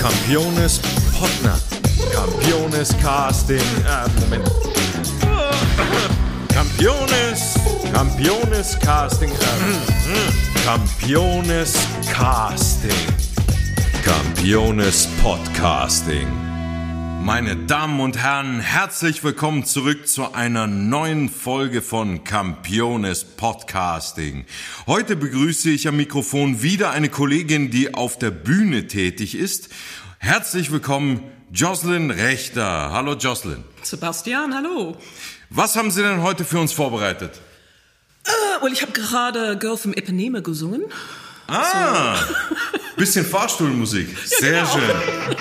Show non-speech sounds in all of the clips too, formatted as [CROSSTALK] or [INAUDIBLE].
Campiones Potner. Campiones Casting. Äh, Moment. Campiones. Campiones Casting. Äh, Campiones Casting. Campiones Podcasting. Meine Damen und Herren, herzlich willkommen zurück zu einer neuen Folge von Campiones Podcasting. Heute begrüße ich am Mikrofon wieder eine Kollegin, die auf der Bühne tätig ist. Herzlich willkommen, Jocelyn Rechter. Hallo Jocelyn. Sebastian, hallo. Was haben Sie denn heute für uns vorbereitet? Uh, well, ich habe gerade Girl from Ipanema gesungen. Ah, bisschen Fahrstuhlmusik. [LAUGHS] Sehr genau. schön.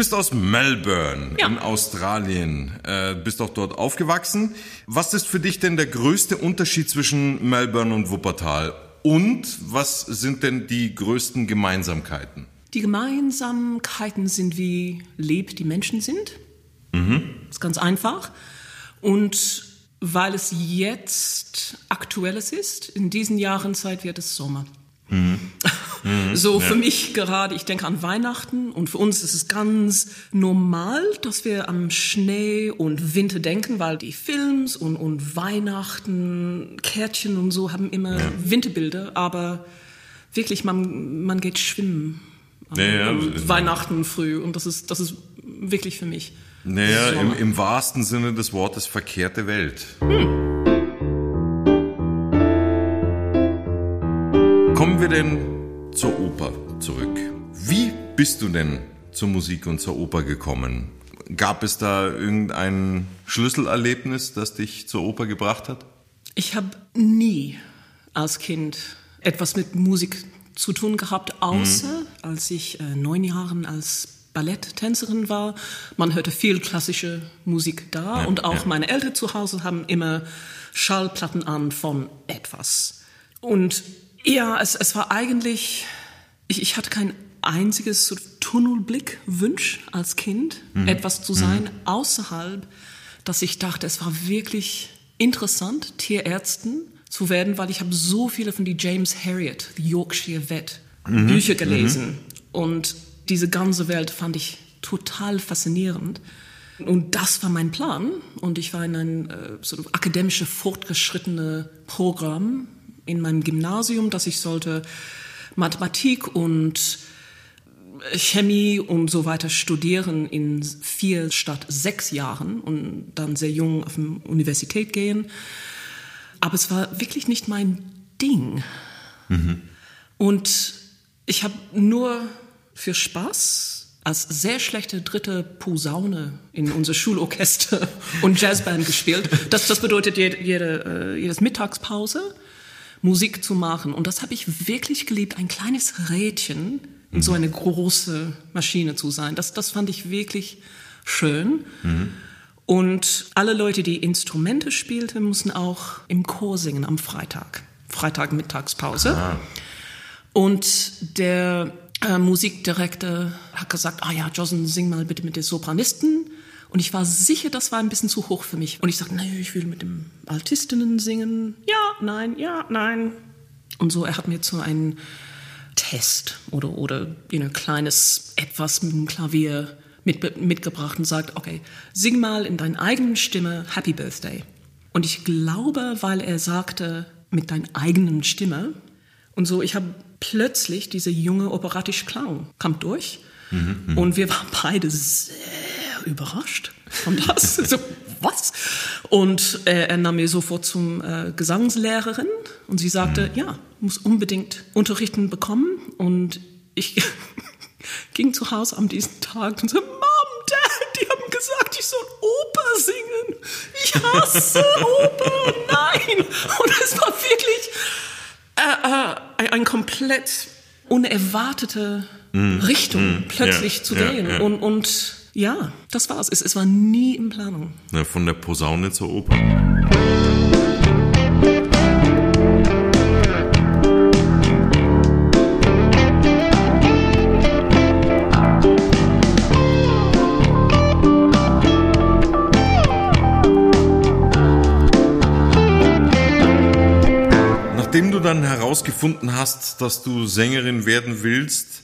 Bist aus Melbourne Ja. in Australien, äh, bist auch dort aufgewachsen. Was ist für dich denn der größte Unterschied zwischen Melbourne und Wuppertal? Und was sind denn die größten Gemeinsamkeiten? Die Gemeinsamkeiten sind, wie lieb die Menschen sind. Das ist ganz einfach. Und weil es jetzt aktuelles ist, in diesen Jahrenzeit wird es Sommer. So für mich gerade, ich denke an Weihnachten und für uns ist es ganz normal, dass wir am Schnee und Winter denken, weil die Films und, und Weihnachten, Kärtchen und so haben immer Winterbilder, aber wirklich, man, man geht schwimmen Ja, ja, ist- Weihnachten früh und das ist, das ist wirklich für mich. Naja, im, im wahrsten Sinne des Wortes verkehrte Welt. Kommen wir denn zur Oper zurück. Wie bist du denn zur Musik und zur Oper gekommen? Gab es da irgendein Schlüsselerlebnis, das dich zur Oper gebracht hat? Ich habe nie als Kind etwas mit Musik zu tun gehabt, außer als ich äh, neun Jahren als Balletttänzerin war. Man hörte viel klassische Musik da und auch meine Eltern zu Hause haben immer Schallplatten an von etwas. Und ja, es, es war eigentlich, ich, ich hatte kein einziges so Tunnelblick-Wunsch als Kind, etwas zu sein außerhalb, dass ich dachte, es war wirklich interessant, Tierärzten zu werden, weil ich habe so viele von die James Harriet, die Yorkshire Vet, Bücher gelesen. Und diese ganze Welt fand ich total faszinierend. Und das war mein Plan. Und ich war in ein äh, so akademische, fortgeschrittene Programm in meinem Gymnasium, dass ich sollte Mathematik und Chemie und so weiter studieren in vier statt sechs Jahren und dann sehr jung auf die Universität gehen. Aber es war wirklich nicht mein Ding. Und ich habe nur für Spaß als sehr schlechte dritte Posaune in unser Schulorchester [LAUGHS] und Jazzband gespielt. Das, das bedeutet jede, jede, äh, jedes Mittagspause Musik zu machen. Und das habe ich wirklich geliebt, ein kleines Rädchen in so eine große Maschine zu sein. Das, das fand ich wirklich schön. Und alle Leute, die Instrumente spielten, mussten auch im Chor singen am Freitag. Freitag Mittagspause. Und der äh, Musikdirektor hat gesagt, ah ja, Jocelyn, sing mal bitte mit den Sopranisten. Und ich war sicher, das war ein bisschen zu hoch für mich. Und ich sagte, nee, ich will mit dem Altistinnen singen. Ja, nein, ja, nein. Und so, er hat mir zu einem Test oder, oder you know, kleines etwas mit dem Klavier mit, mitgebracht und sagt, okay, sing mal in deiner eigenen Stimme Happy Birthday. Und ich glaube, weil er sagte, mit deiner eigenen Stimme. Und so, ich habe plötzlich diese junge operatische Klang kam durch. Und wir waren beide sehr überrascht von das. [LAUGHS] so, was? Und äh, er nahm mir sofort zum äh, Gesangslehrerin und sie sagte, ja, muss unbedingt Unterrichten bekommen. Und ich [LAUGHS] ging zu Hause am diesen Tag und so, Mom, Dad, die haben gesagt, ich soll Oper singen. Ich hasse Oper, nein. Und es war wirklich äh, äh, ein, komplett unerwartete Richtung plötzlich Ja, zu gehen. ja. Und, und ja, das war's. Es, es war nie in Planung. Na, von der Posaune zur Oper. Nachdem du dann herausgefunden hast, dass du Sängerin werden willst,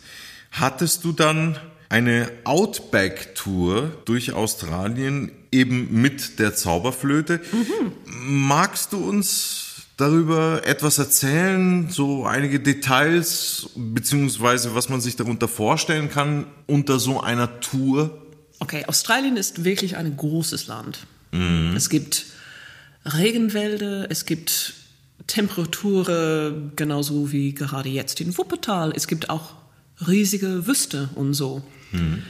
hattest du dann eine Outback-Tour durch Australien eben mit der Zauberflöte. Mhm. Magst du uns darüber etwas erzählen, so einige Details, beziehungsweise was man sich darunter vorstellen kann unter so einer Tour? Okay, Australien ist wirklich ein großes Land. Mhm. Es gibt Regenwälder, es gibt Temperaturen genauso wie gerade jetzt in Wuppertal. Es gibt auch riesige Wüste und so. Mhm.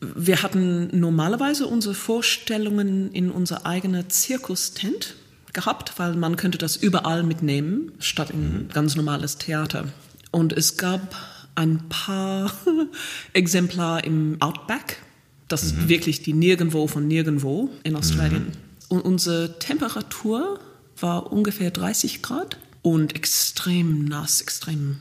Wir hatten normalerweise unsere Vorstellungen in unser eigener Zirkustent gehabt, weil man könnte das überall mitnehmen, statt in mhm. ganz normales Theater. Und es gab ein paar [LAUGHS] Exemplare im Outback, das mhm. wirklich die Nirgendwo von Nirgendwo in Australien. Mhm. Und unsere Temperatur war ungefähr 30 Grad und extrem nass, extrem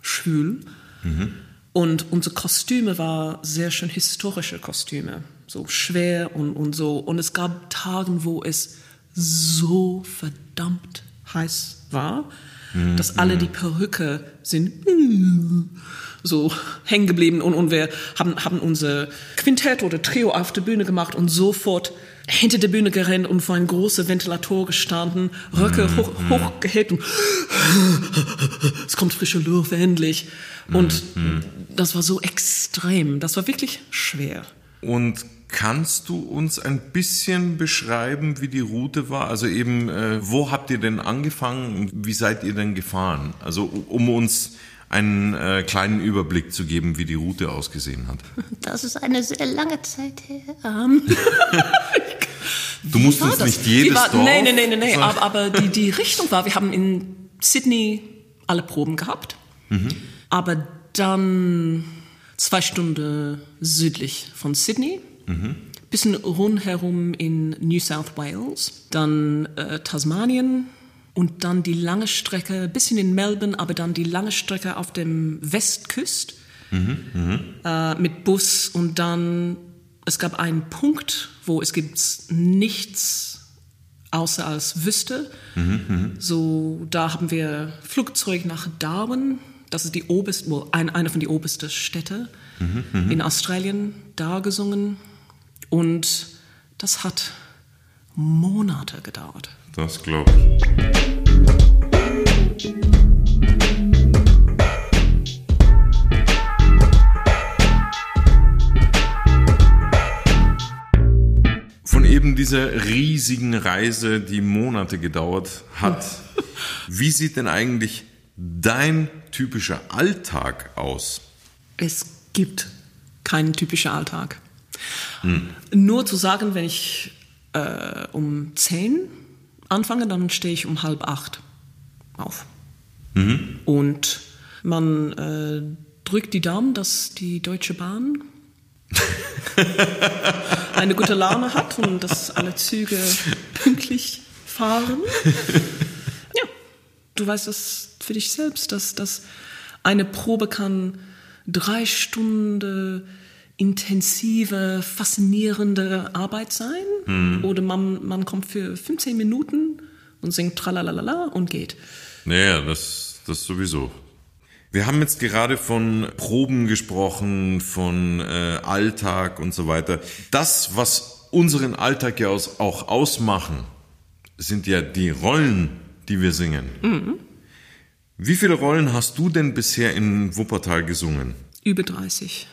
schwül. Mhm. Und unsere Kostüme waren sehr schön historische Kostüme, so schwer und, und so. Und es gab Tage, wo es so verdammt heiß war, mhm. dass alle die Perücke sind [LAUGHS] so hängen geblieben und, und wir haben, haben unser Quintett oder Trio auf der Bühne gemacht und sofort hinter der Bühne gerannt und vor einem großen Ventilator gestanden, Röcke mhm. hoch, hochgehebt und es kommt frische Luft endlich. Und mhm. das war so extrem, das war wirklich schwer. Und Kannst du uns ein bisschen beschreiben, wie die Route war? Also eben, äh, wo habt ihr denn angefangen und wie seid ihr denn gefahren? Also um uns einen äh, kleinen Überblick zu geben, wie die Route ausgesehen hat. Das ist eine sehr lange Zeit her. Um. [LAUGHS] du musst uns das? nicht jedes war, Dorf... Nein, nein, nein, nein, aber, aber die, die Richtung war, wir haben in Sydney alle Proben gehabt, mhm. aber dann zwei Stunden südlich von Sydney Mhm. Bisschen rundherum in New South Wales, dann äh, Tasmanien und dann die lange Strecke, bisschen in Melbourne, aber dann die lange Strecke auf dem Westküst mhm, äh, mit Bus und dann es gab einen Punkt, wo es gibt nichts außer als Wüste. Mhm, mhm, so, da haben wir Flugzeug nach Darwin. Das ist die oberste, well, ein, eine von den obersten Städte mhm, mhm, in Australien. Da gesungen. Und das hat Monate gedauert. Das glaube ich. Von eben dieser riesigen Reise, die Monate gedauert hat, [LAUGHS] wie sieht denn eigentlich dein typischer Alltag aus? Es gibt keinen typischen Alltag. Hm. Nur zu sagen, wenn ich äh, um 10 anfange, dann stehe ich um halb acht auf. Mhm. Und man äh, drückt die Daumen, dass die Deutsche Bahn [LAUGHS] eine gute Laune hat und dass alle Züge pünktlich fahren. Ja, du weißt das für dich selbst, dass, dass eine Probe kann drei Stunden intensive, faszinierende Arbeit sein. Mhm. Oder man, man kommt für 15 Minuten und singt tralalala und geht. Naja, das, das sowieso. Wir haben jetzt gerade von Proben gesprochen, von äh, Alltag und so weiter. Das, was unseren Alltag ja auch ausmachen, sind ja die Rollen, die wir singen. Mhm. Wie viele Rollen hast du denn bisher in Wuppertal gesungen? Über 30.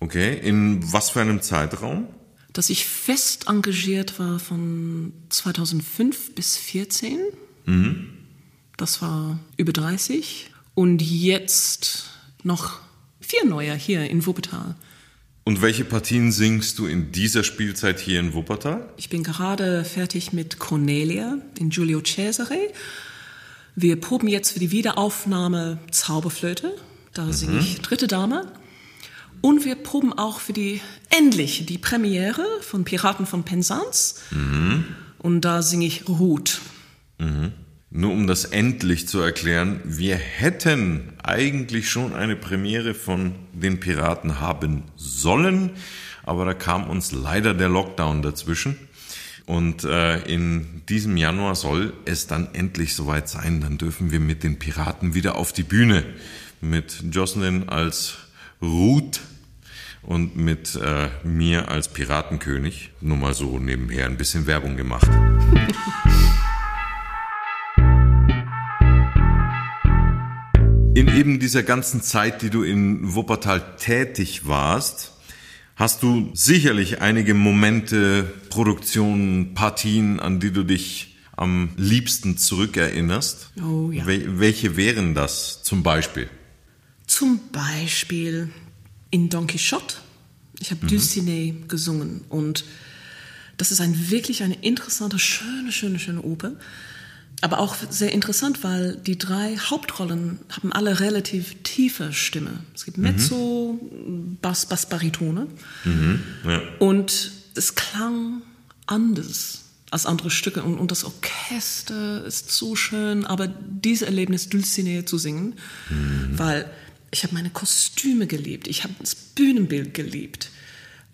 Okay, in was für einem Zeitraum? Dass ich fest engagiert war von 2005 bis 2014. Mhm. Das war über 30. Und jetzt noch vier neue hier in Wuppertal. Und welche Partien singst du in dieser Spielzeit hier in Wuppertal? Ich bin gerade fertig mit Cornelia in Giulio Cesare. Wir proben jetzt für die Wiederaufnahme Zauberflöte. Da mhm. singe ich Dritte Dame. Und wir proben auch für die, endlich, die Premiere von Piraten von Penzance. Mhm. Und da singe ich Ruth. Mhm. Nur um das endlich zu erklären, wir hätten eigentlich schon eine Premiere von den Piraten haben sollen, aber da kam uns leider der Lockdown dazwischen. Und äh, in diesem Januar soll es dann endlich soweit sein. Dann dürfen wir mit den Piraten wieder auf die Bühne. Mit Jocelyn als Ruth und mit äh, mir als Piratenkönig. Nur mal so nebenher ein bisschen Werbung gemacht. In eben dieser ganzen Zeit, die du in Wuppertal tätig warst, hast du sicherlich einige Momente, Produktionen, Partien, an die du dich am liebsten zurückerinnerst. Oh ja. Wel welche wären das zum Beispiel? Zum Beispiel in Don Quixote. Ich habe mhm. Dulcinea gesungen und das ist ein, wirklich eine interessante, schöne, schöne, schöne Oper. Aber auch sehr interessant, weil die drei Hauptrollen haben alle relativ tiefe Stimme. Es gibt Mezzo, mhm. Bass, Bass, Baritone. Mhm, ja. Und es klang anders als andere Stücke. Und, und, das Orchester ist so schön. Aber dieses Erlebnis, Dulcinea zu singen, mhm. weil ich habe meine Kostüme geliebt, ich habe das Bühnenbild geliebt.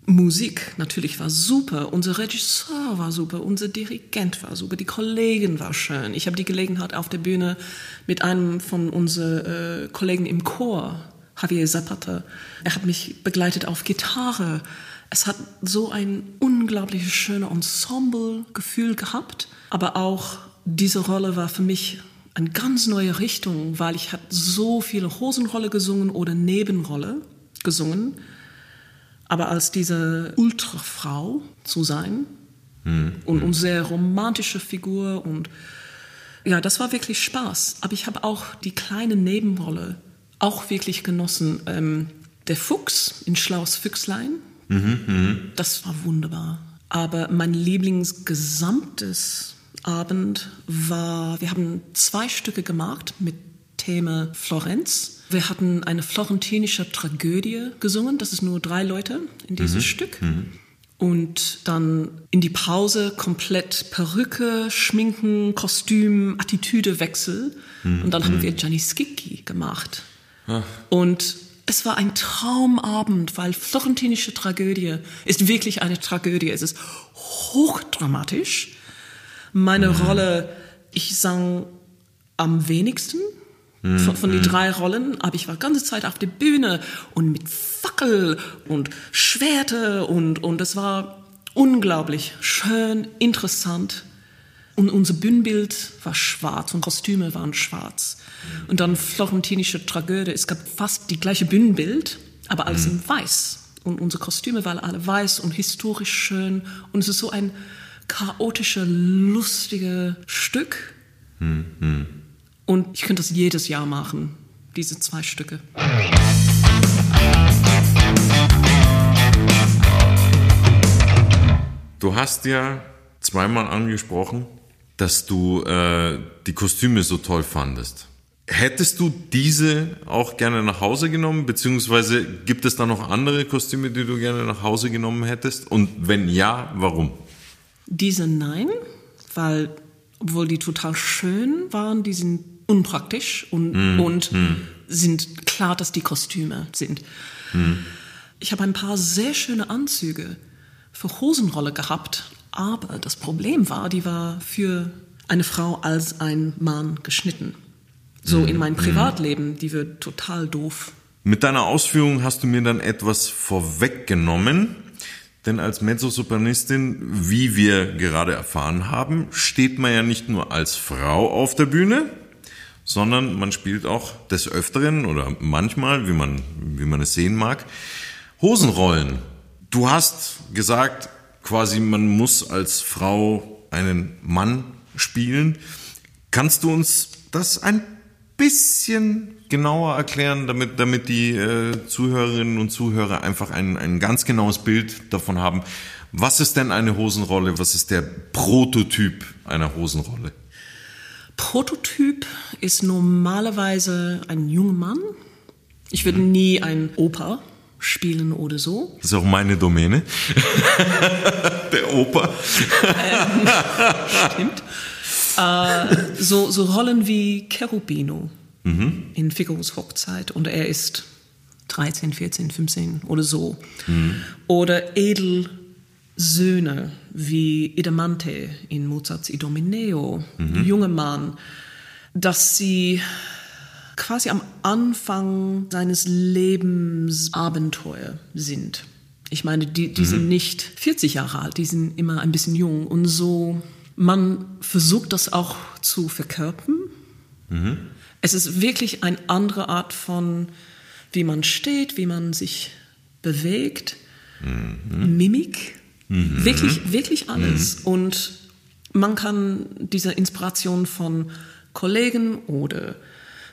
Musik natürlich war super, unser Regisseur war super, unser Dirigent war super, die Kollegen war schön. Ich habe die Gelegenheit auf der Bühne mit einem von unseren äh, Kollegen im Chor, Javier Zapata, er hat mich begleitet auf Gitarre. Es hat so ein unglaublich schönes Ensemble-Gefühl gehabt, aber auch diese Rolle war für mich eine ganz neue Richtung, weil ich habe so viele Hosenrolle gesungen oder Nebenrolle gesungen. Aber als diese Ultrafrau zu sein mhm. und eine sehr romantische Figur und ja, das war wirklich Spaß. Aber ich habe auch die kleine Nebenrolle auch wirklich genossen. Ähm, der Fuchs in Schlaus Füchslein, mhm, mh. das war wunderbar. Aber mein Lieblingsgesamtes Abend war, wir haben zwei Stücke gemacht mit Thema Florenz. Wir hatten eine florentinische Tragödie gesungen, das ist nur drei Leute in dieses mhm. Stück. Mhm. Und dann in die Pause komplett Perücke, Schminken, Kostüm, Attitüdewechsel. Mhm. Und dann haben mhm. wir Gianni Schicchi gemacht. Ach. Und es war ein Traumabend, weil florentinische Tragödie ist wirklich eine Tragödie. Es ist hochdramatisch meine mhm. Rolle, ich sang am wenigsten mhm. von, von den drei Rollen, aber ich war ganze Zeit auf der Bühne und mit Fackel und Schwerte und, und es war unglaublich schön, interessant. Und unser Bühnenbild war schwarz und Kostüme waren schwarz. Und dann florentinische Tragödie. Es gab fast die gleiche Bühnenbild, aber alles mhm. in weiß. Und unsere Kostüme waren alle weiß und historisch schön. Und es ist so ein chaotische, lustige Stück. Hm, hm. Und ich könnte das jedes Jahr machen, diese zwei Stücke. Du hast ja zweimal angesprochen, dass du äh, die Kostüme so toll fandest. Hättest du diese auch gerne nach Hause genommen, beziehungsweise gibt es da noch andere Kostüme, die du gerne nach Hause genommen hättest? Und wenn ja, warum? Diese nein, weil obwohl die total schön waren, die sind unpraktisch und, mm, und mm. sind klar, dass die Kostüme sind. Mm. Ich habe ein paar sehr schöne Anzüge für Hosenrolle gehabt, aber das Problem war, die war für eine Frau als ein Mann geschnitten. So in meinem Privatleben, die wird total doof. Mit deiner Ausführung hast du mir dann etwas vorweggenommen. Denn als Mezzosopranistin, wie wir gerade erfahren haben, steht man ja nicht nur als Frau auf der Bühne, sondern man spielt auch des Öfteren oder manchmal, wie man, wie man es sehen mag, Hosenrollen. Du hast gesagt, quasi man muss als Frau einen Mann spielen. Kannst du uns das ein bisschen genauer erklären, damit, damit die äh, Zuhörerinnen und Zuhörer einfach ein, ein ganz genaues Bild davon haben. Was ist denn eine Hosenrolle? Was ist der Prototyp einer Hosenrolle? Prototyp ist normalerweise ein junger Mann. Ich würde nie ein Opa spielen oder so. Das ist auch meine Domäne. [LAUGHS] der Opa. Ähm, [LAUGHS] stimmt. Äh, so, so Rollen wie Cherubino mhm. in Figaros Hochzeit und er ist 13, 14, 15 oder so. Mhm. Oder Edel Söhne wie Idamante in Mozarts Idomeneo, mhm. junge Mann, dass sie quasi am Anfang seines Lebensabenteuer sind. Ich meine, die, die mhm. sind nicht 40 Jahre alt, die sind immer ein bisschen jung. Und so, man versucht das auch zu verkörpern. Mhm. Es ist wirklich eine andere Art von, wie man steht, wie man sich bewegt, mhm. Mimik, mhm. wirklich, wirklich alles. Mhm. Und man kann diese Inspiration von Kollegen oder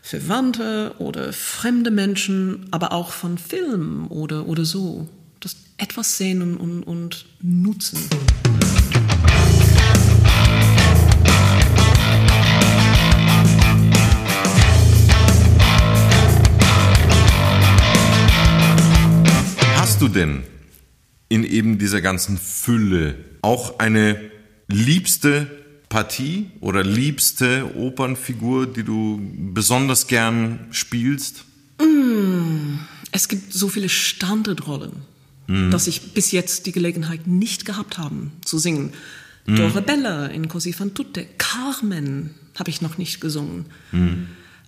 Verwandte oder fremde Menschen, aber auch von Filmen oder, oder so. Das etwas sehen und, und, und nutzen. Du denn in eben dieser ganzen Fülle auch eine liebste Partie oder liebste Opernfigur, die du besonders gern spielst? Mm, es gibt so viele Standardrollen, mm. dass ich bis jetzt die Gelegenheit nicht gehabt habe zu singen. Mm. Dorabella in Così fan tutte, Carmen habe ich noch nicht gesungen. Mm.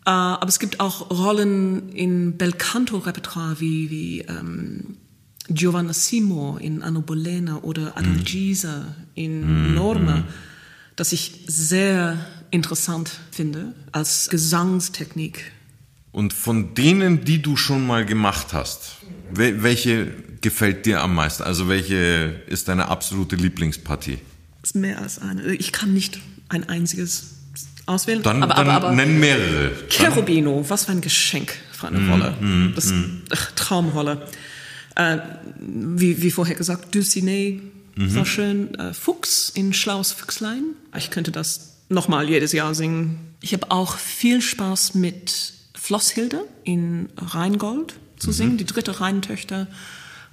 Uh, aber es gibt auch Rollen in Belcanto-Repertoire wie, wie ähm, Giovanna Simo in Anno Bolena oder Adalgisa mm. in Norma das ich sehr interessant finde als Gesangstechnik. Und von denen, die du schon mal gemacht hast, welche gefällt dir am meisten? Also welche ist deine absolute Lieblingspartie? Das ist mehr als eine. Ich kann nicht ein einziges auswählen. Dann, aber, dann aber, aber nenn mehrere. Cherubino, was für ein Geschenk für eine mm, Rolle. Mm, das mm. Ach, Traumrolle. Äh, wie, wie vorher gesagt, Dulcinea Mhm. War schön. Äh, Fuchs in Schlaues Füchslein. Ich könnte das nochmal jedes Jahr singen. Ich habe auch viel Spaß mit Flosshilde in Rheingold zu mhm. singen, die dritte Rheintöchter.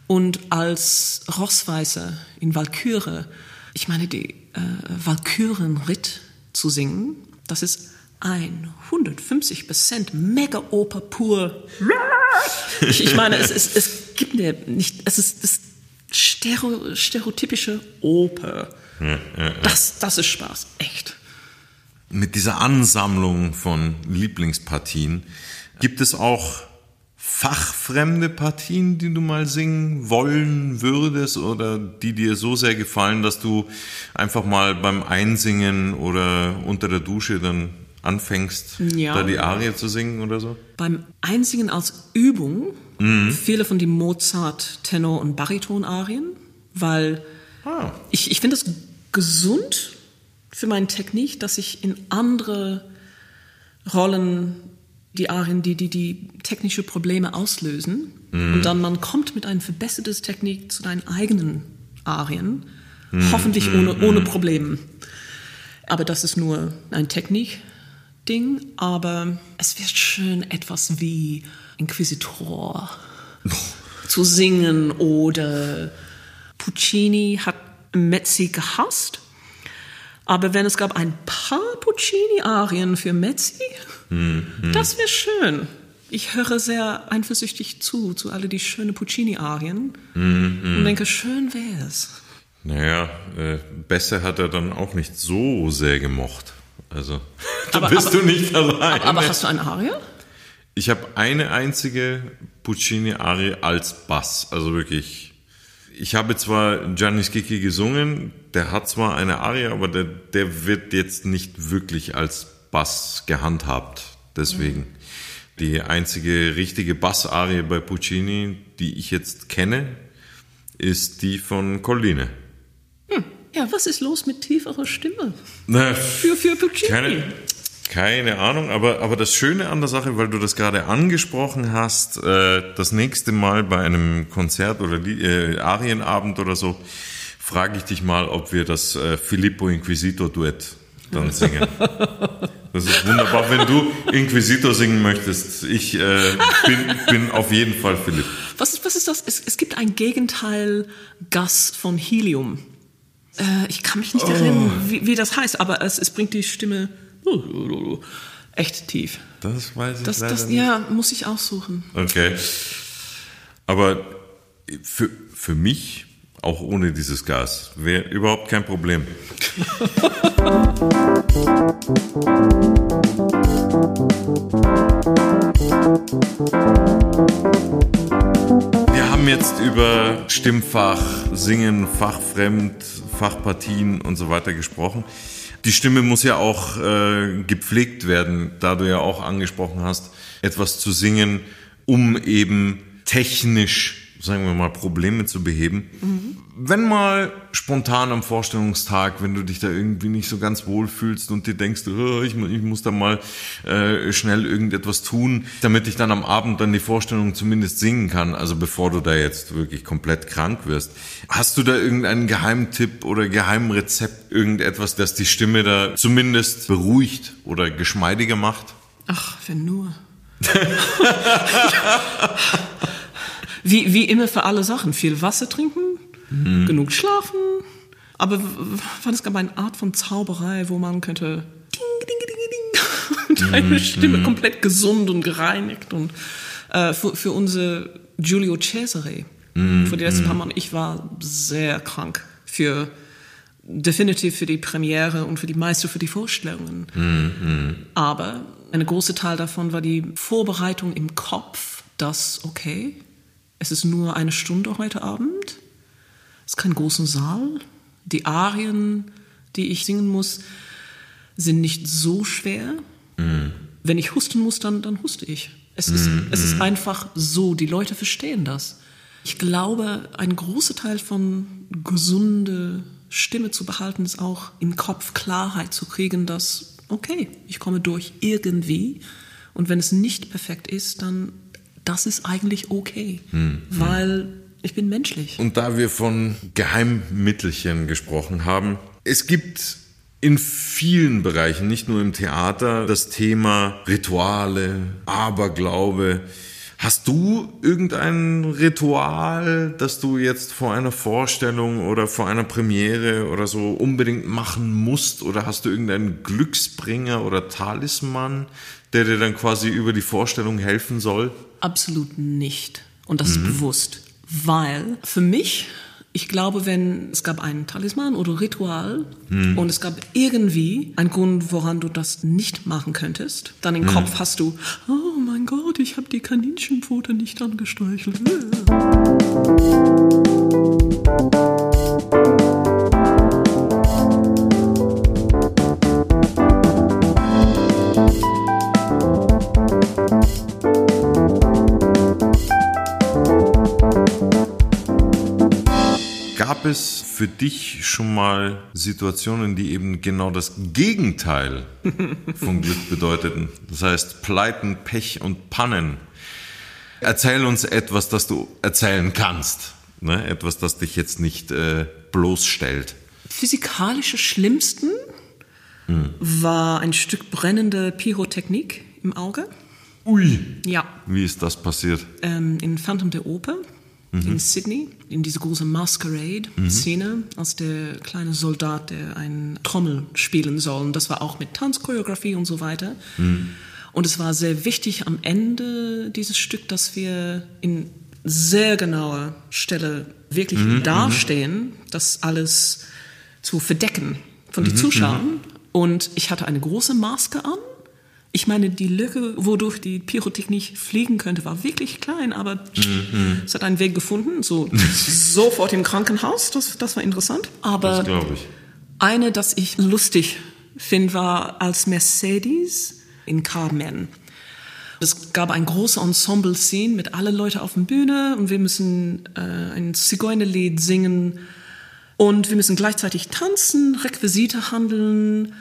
Und als Rossweiße in Walküre, ich meine, die äh, Walkürenritt zu singen, das ist 150 Prozent Mega-Oper pur. [LAUGHS] Ich, ich meine, es, es, es gibt mir nicht, es ist, es Stereo, stereotypische Oper. Ja, ja, ja. Das, das ist Spaß, echt. Mit dieser Ansammlung von Lieblingspartien gibt es auch fachfremde Partien, die du mal singen wollen würdest oder die dir so sehr gefallen, dass du einfach mal beim Einsingen oder unter der Dusche dann anfängst, ja. da die Arie zu singen oder so? Beim Einsingen als Übung mhm. viele von den Mozart Tenor- und Bariton-Arien, weil ah. ich, ich finde es gesund für meine Technik, dass ich in andere Rollen die Arien, die, die die technische Probleme auslösen mhm. und dann man kommt mit einer verbesserten Technik zu deinen eigenen Arien, mhm. hoffentlich ohne, mhm. ohne Probleme. Aber das ist nur ein Technik. Ding, aber es wird schön etwas wie Inquisitor zu singen oder Puccini hat Metzi gehasst. Aber wenn es gab ein paar Puccini-Arien für Metzi, mhm. das wäre schön. Ich höre sehr eifersüchtig zu, zu alle die schönen Puccini-Arien mhm. und denke, schön wäre es. Naja, äh, besser hat er dann auch nicht so sehr gemocht. Also, [LAUGHS] da aber, bist aber, du nicht allein. Aber, aber hast du eine Arie? Ich habe eine einzige Puccini-Arie als Bass. Also wirklich. Ich habe zwar Gianni Schicchi gesungen, der hat zwar eine Arie, aber der, der wird jetzt nicht wirklich als Bass gehandhabt. Deswegen. Mhm. Die einzige richtige Bass-Arie bei Puccini, die ich jetzt kenne, ist die von Colline. Hm. Ja, was ist los mit tieferer Stimme? Na, für, für Puccini. Keine, keine Ahnung, aber, aber das Schöne an der Sache, weil du das gerade angesprochen hast, äh, das nächste Mal bei einem Konzert oder äh, Arienabend oder so, frage ich dich mal, ob wir das äh, Filippo Inquisitor Duett dann singen. Das ist wunderbar, wenn du Inquisitor singen möchtest. Ich äh, bin, bin auf jeden Fall Philipp. Was, was ist das? Es, es gibt ein Gegenteil Gas von Helium. Äh, ich kann mich nicht erinnern, oh. wie, wie, das heißt, aber es, es bringt die Stimme echt tief. Das weiß ich das, leider das, nicht. Ja, muss ich aussuchen. Okay. Aber für, für mich auch ohne dieses Gas. Wäre überhaupt kein Problem. Wir haben jetzt über Stimmfach, Singen, Fachfremd, Fachpartien und so weiter gesprochen. Die Stimme muss ja auch äh, gepflegt werden, da du ja auch angesprochen hast, etwas zu singen, um eben technisch sagen wir mal, Probleme zu beheben. Mhm. Wenn mal spontan am Vorstellungstag, wenn du dich da irgendwie nicht so ganz wohl fühlst und dir denkst, oh, ich, ich, muss da mal äh, schnell irgendetwas tun, damit ich dann am Abend dann die Vorstellung zumindest singen kann, also bevor du da jetzt wirklich komplett krank wirst. Hast du da irgendeinen Geheimtipp oder Geheimrezept, irgendetwas, das die Stimme da zumindest beruhigt oder geschmeidiger macht? Ach, wenn nur. [LAUGHS] wie, wie immer für alle Sachen. Viel Wasser trinken, mhm. genug schlafen. Aber war das gar eine Art von Zauberei, wo man könnte ding, ding, ding, ding, [LAUGHS] und eine mhm. Stimme mhm. komplett gesund und gereinigt. Und äh, für, für unser Giulio Cesare, mhm. für die letzten paar Monate, ich war sehr krank für definitiv für die Premiere und für die meiste für die Vorstellungen. Mhm. Aber ein großer Teil davon war die Vorbereitung im Kopf, dass, okay, es ist nur eine Stunde heute Abend. Es ist kein großer Saal. Die Arien, die ich singen muss, sind nicht so schwer. Mhm. Wenn ich husten muss, dann, dann huste ich. Es, mhm. ist, es ist einfach so. Die Leute verstehen das. Ich glaube, ein großer Teil von gesunde Stimme zu behalten ist auch im Kopf Klarheit zu kriegen, dass, okay, ich komme durch irgendwie. Und wenn es nicht perfekt ist, dann das ist eigentlich okay, hm. weil ich bin menschlich. Und da wir von Geheimmittelchen gesprochen haben, es gibt in vielen Bereichen, nicht nur im Theater, das Thema Rituale, Aberglaube. Hast du irgendein Ritual, das du jetzt vor einer Vorstellung oder vor einer Premiere oder so unbedingt machen musst? Oder hast du irgendeinen Glücksbringer oder Talisman, der dir dann quasi über die Vorstellung helfen soll? Absolut nicht. Und das mhm. ist bewusst. Weil für mich, ich glaube, wenn es gab einen Talisman oder Ritual mhm. und es gab irgendwie einen Grund, woran du das nicht machen könntest, dann im mhm. Kopf hast du, oh mein Gott, ich habe die Kaninchenpfote nicht angestreichelt. [LAUGHS] Gab es für dich schon mal Situationen, die eben genau das Gegenteil von Glück [LAUGHS] bedeuteten? Das heißt Pleiten, Pech und Pannen. Erzähl uns etwas, das du erzählen kannst. Ne? Etwas, das dich jetzt nicht äh, bloßstellt. Physikalische Schlimmsten hm. war ein Stück brennende Pyrotechnik im Auge. Ui. Ja. Wie ist das passiert? Ähm, in Phantom der Oper mhm. in Sydney, in diese große Masquerade-Szene, mhm. als der kleine Soldat, der ein Trommel spielen soll. Und das war auch mit Tanzchoreografie und so weiter. Mhm. Und es war sehr wichtig am Ende dieses Stück, dass wir in sehr genauer Stelle wirklich mhm. mhm. dastehen, das alles zu verdecken von den mhm. Zuschauern. Und ich hatte eine große Maske an ich meine, die Lücke, wodurch die Pyrotechnik fliegen könnte, war wirklich klein, aber mhm. es hat einen Weg gefunden, so [LAUGHS] sofort im Krankenhaus, das, das war interessant. Aber das ich. eine, das ich lustig finde, war als Mercedes in Carmen. Es gab ein großes Ensemble-Szene mit allen Leuten auf der Bühne und wir müssen äh, ein Zigeunerlied singen und wir müssen gleichzeitig tanzen, Requisite handeln,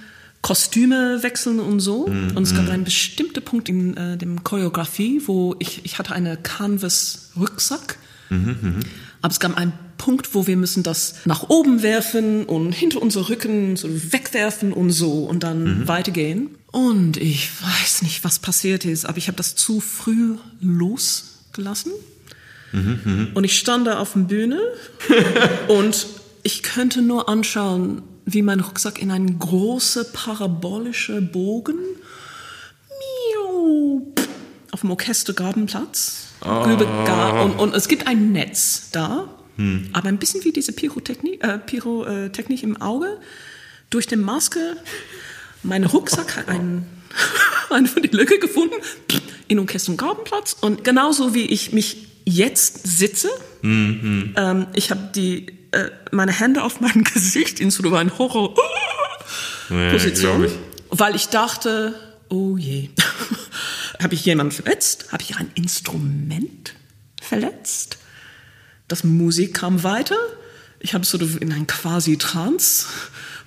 Kostüme wechseln und so. Mm, und es gab mm. einen bestimmten Punkt in äh, dem Choreografie, wo ich, ich hatte eine Canvas-Rücksack. Mm -hmm. Aber es gab einen Punkt, wo wir müssen das nach oben werfen und hinter unser Rücken so wegwerfen und so und dann -hmm. weitergehen. Und ich weiß nicht, was passiert ist, aber ich habe das zu früh losgelassen. -hmm. Und ich stand da auf der Bühne [LAUGHS] und ich könnte nur anschauen, wie mein Rucksack in einen großen parabolischen Bogen auf dem Orchestergartenplatz. Oh. Und, und, es gibt ein Netz da. aber ein bisschen wie diese Pyrotechnik, äh, Pyrotechnik im Auge. Durch die Maske, mein Rucksack hat einen, [LAUGHS] eine von die Lücke gefunden, in Orchester und genauso wie ich mich jetzt sitze, ähm, ich habe die äh, meine Hände auf mein [LAUGHS] Gesicht in so eine Horror [LAUGHS] Position, glaub ich. weil ich dachte, oh je, [LAUGHS] habe ich jemanden verletzt? Habe ich ein Instrument verletzt? Das Musik kam weiter. Ich habe so in ein quasi Trance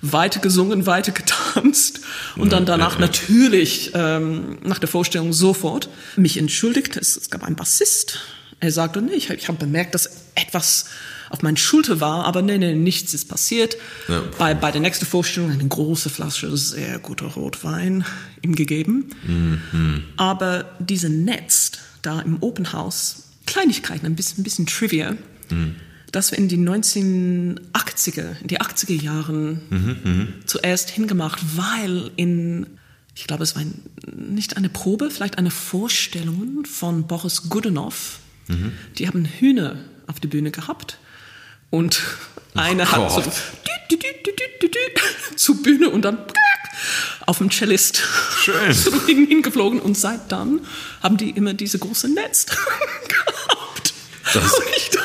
weiter gesungen, weiter getanzt und dann danach natürlich ähm, nach der Vorstellung sofort mich entschuldigt. Es, es gab einen Bassist. Er sagte, nee, ich, ich habe bemerkt, dass etwas auf meinen Schulter war, aber nee, nee, nichts ist passiert. Ja. Bei, bei der nächsten Vorstellung eine große Flasche sehr guter Rotwein ihm gegeben. Aber diese Netz da im Open House, Kleinigkeiten, ein bisschen, ein bisschen Trivia, das wir in die 1980er, in die 80er Jahren zuerst hingemacht, weil in, ich glaube, es war ein, nicht eine Probe, vielleicht eine Vorstellung von Boris Godunov. Die haben Hühner auf der Bühne gehabt und eine hat so dü- dü- dü- zur Bühne und dann auf dem Cellist Schön. [LAUGHS] hingeflogen und seit dann haben die immer diese große Netz [LAUGHS] gehabt. Das- Und ich dann,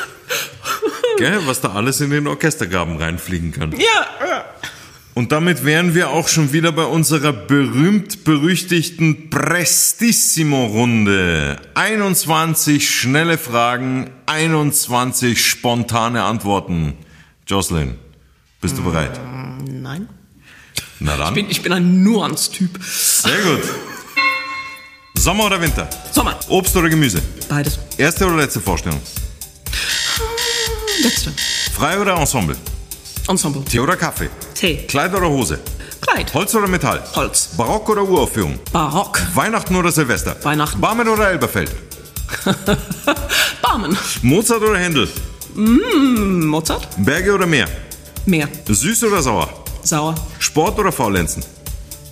Gell, was da alles in den Orchestergraben reinfliegen kann. ja. Und damit wären wir auch schon wieder bei unserer berühmt-berüchtigten Prestissimo-Runde. 21 schnelle Fragen, 21 spontane Antworten. Jocelyn, bist du bereit? Nein. Na dann. Ich bin, ich bin ein Nuance-Typ. Sehr gut. Sommer oder Winter? Sommer. Obst oder Gemüse? Beides. Erste oder letzte Vorstellung? Letzte. Frei oder Ensemble? Ensemble. Tee oder Kaffee? Tee. Kleid oder Hose? Kleid. Holz oder Metall? Holz. Barock oder Uraufführung? Barock. Weihnachten oder Silvester? Weihnachten. Barmen oder Elberfeld? [LAUGHS] Barmen. Mozart oder Händel? Mozart. Berge oder Meer? Meer. Süß oder sauer? Sauer. Sport oder Faulenzen?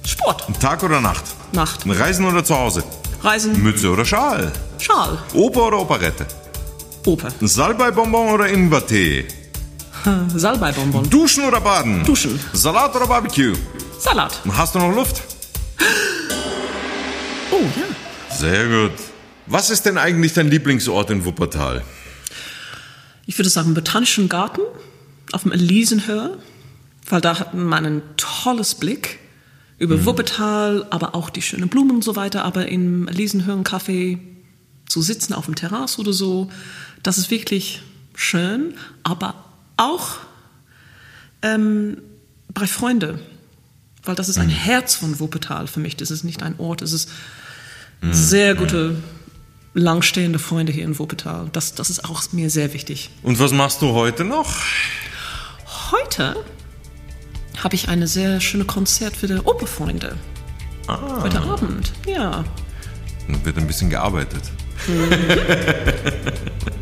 Sport. Tag oder Nacht? Nacht. Reisen oder zu Hause? Reisen. Mütze oder Schal? Schal. Oper oder Operette? Oper. Salbeibonbon oder Ingwertee? [LAUGHS] Salbeibonbon. Duschen oder Baden? Duschen. Salat oder Barbecue? Salat. Hast du noch Luft? [GASPS] Oh ja. Sehr gut. Was ist denn eigentlich dein Lieblingsort in Wuppertal? Ich würde sagen Botanischen Garten auf dem Elisenhöhe, weil da hat man ein tolles Blick über Wuppertal, aber auch die schönen Blumen und so weiter. Aber im Elisenhöhen-Café zu sitzen auf dem Terrasse oder so, das ist wirklich schön, aber auch ähm, bei Freunden, weil das ist ein Herz von Wuppertal für mich. Das ist nicht ein Ort, es ist sehr gute, langstehende Freunde hier in Wuppertal. Das, das ist auch mir sehr wichtig. Und was machst du heute noch? Heute habe ich eine sehr schöne Konzert für die Operfreunde. Heute Abend, ja. Dann wird ein bisschen gearbeitet. [LAUGHS]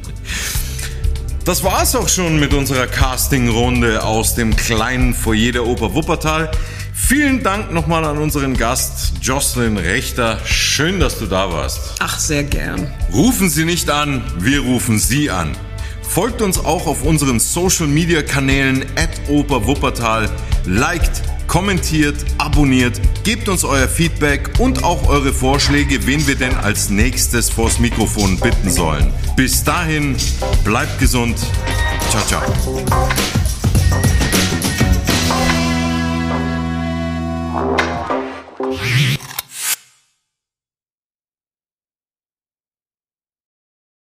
Das war's auch schon mit unserer Castingrunde aus dem kleinen Foyer der Oper Wuppertal. Vielen Dank nochmal an unseren Gast Jocelyn Rechter. Schön, dass du da warst. Ach, sehr gern. Rufen Sie nicht an, wir rufen Sie an. Folgt uns auch auf unseren Social Media Kanälen at Oper Wuppertal. Liked, kommentiert, abonniert, gebt uns euer Feedback und auch eure Vorschläge, wen wir denn als nächstes vors Mikrofon bitten sollen. Bis dahin, bleibt gesund. Ciao, ciao.